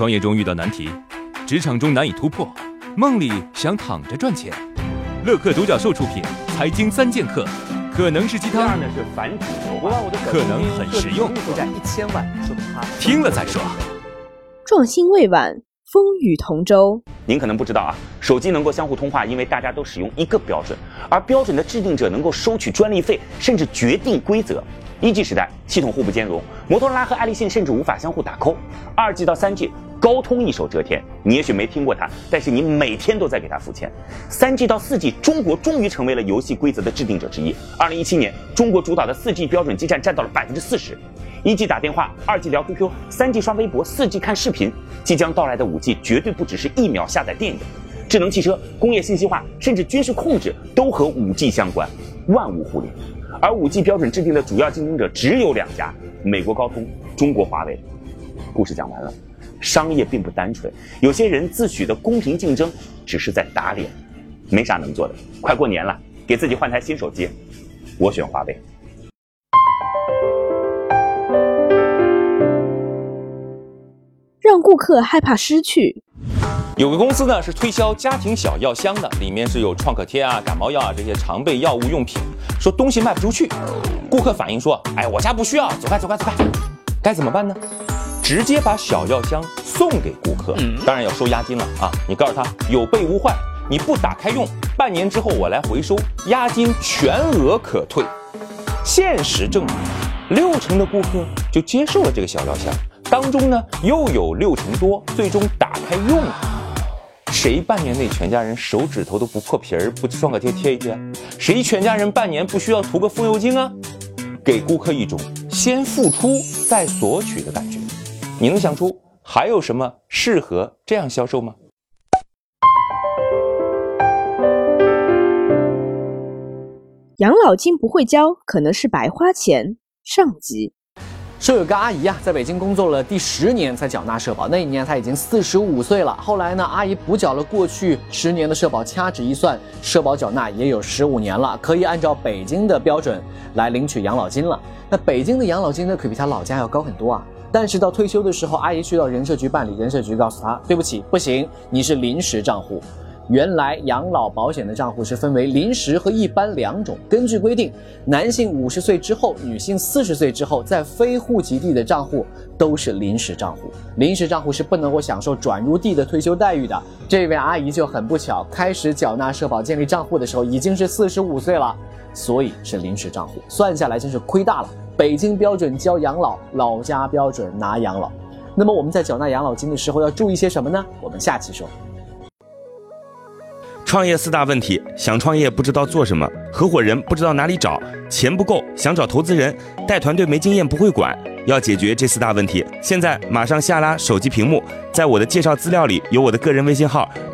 创业中遇到难题，职场中难以突破，梦里想躺着赚钱。乐客独角兽出品《财经三剑客》，可能是鸡汤，呢是繁殖可能很实用，负债一千万，说明他听了再说。壮心未晚，风雨同舟。您可能不知道啊，手机能够相互通话，因为大家都使用一个标准，而标准的制定者能够收取专利费，甚至决定规则。一 G 时代，系统互不兼容，摩托罗拉和爱立信甚至无法相互打 call。二 G 到三 G，高通一手遮天。你也许没听过它，但是你每天都在给它付钱。三 G 到四 G，中国终于成为了游戏规则的制定者之一。二零一七年，中国主导的四 G 标准基站占到了百分之四十。一 G 打电话，二 G 聊 QQ，三 G 刷微博，四 G 看视频。即将到来的五 G 绝对不只是一秒下载电影，智能汽车、工业信息化，甚至军事控制都和五 G 相关，万物互联。而五 G 标准制定的主要竞争者只有两家：美国高通、中国华为。故事讲完了，商业并不单纯，有些人自诩的公平竞争，只是在打脸，没啥能做的。快过年了，给自己换台新手机，我选华为。让顾客害怕失去。有个公司呢是推销家庭小药箱的，里面是有创可贴啊、感冒药啊这些常备药物用品，说东西卖不出去。顾客反映说：“哎，我家不需要，走开走开走开。”该怎么办呢？直接把小药箱送给顾客，当然要收押金了啊！你告诉他有备无患，你不打开用，半年之后我来回收，押金全额可退。现实证明，六成的顾客就接受了这个小药箱。当中呢，又有六成多最终打开用了。谁半年内全家人手指头都不破皮儿，不创可贴贴一贴？谁全家人半年不需要涂个风油精啊？给顾客一种先付出再索取的感觉。你能想出还有什么适合这样销售吗？养老金不会交，可能是白花钱。上集。说有个阿姨啊，在北京工作了第十年才缴纳社保，那一年她已经四十五岁了。后来呢，阿姨补缴了过去十年的社保，掐指一算，社保缴纳也有十五年了，可以按照北京的标准来领取养老金了。那北京的养老金呢，可比她老家要高很多啊。但是到退休的时候，阿姨去到人社局办理，人社局告诉她，对不起，不行，你是临时账户。原来养老保险的账户是分为临时和一般两种。根据规定，男性五十岁之后，女性四十岁之后，在非户籍地的账户都是临时账户。临时账户是不能够享受转入地的退休待遇的。这位阿姨就很不巧，开始缴纳社保、建立账户的时候已经是四十五岁了，所以是临时账户。算下来真是亏大了。北京标准交养老，老家标准拿养老。那么我们在缴纳养老金的时候要注意些什么呢？我们下期说。创业四大问题：想创业不知道做什么，合伙人不知道哪里找，钱不够想找投资人，带团队没经验不会管。要解决这四大问题，现在马上下拉手机屏幕，在我的介绍资料里有我的个人微信号，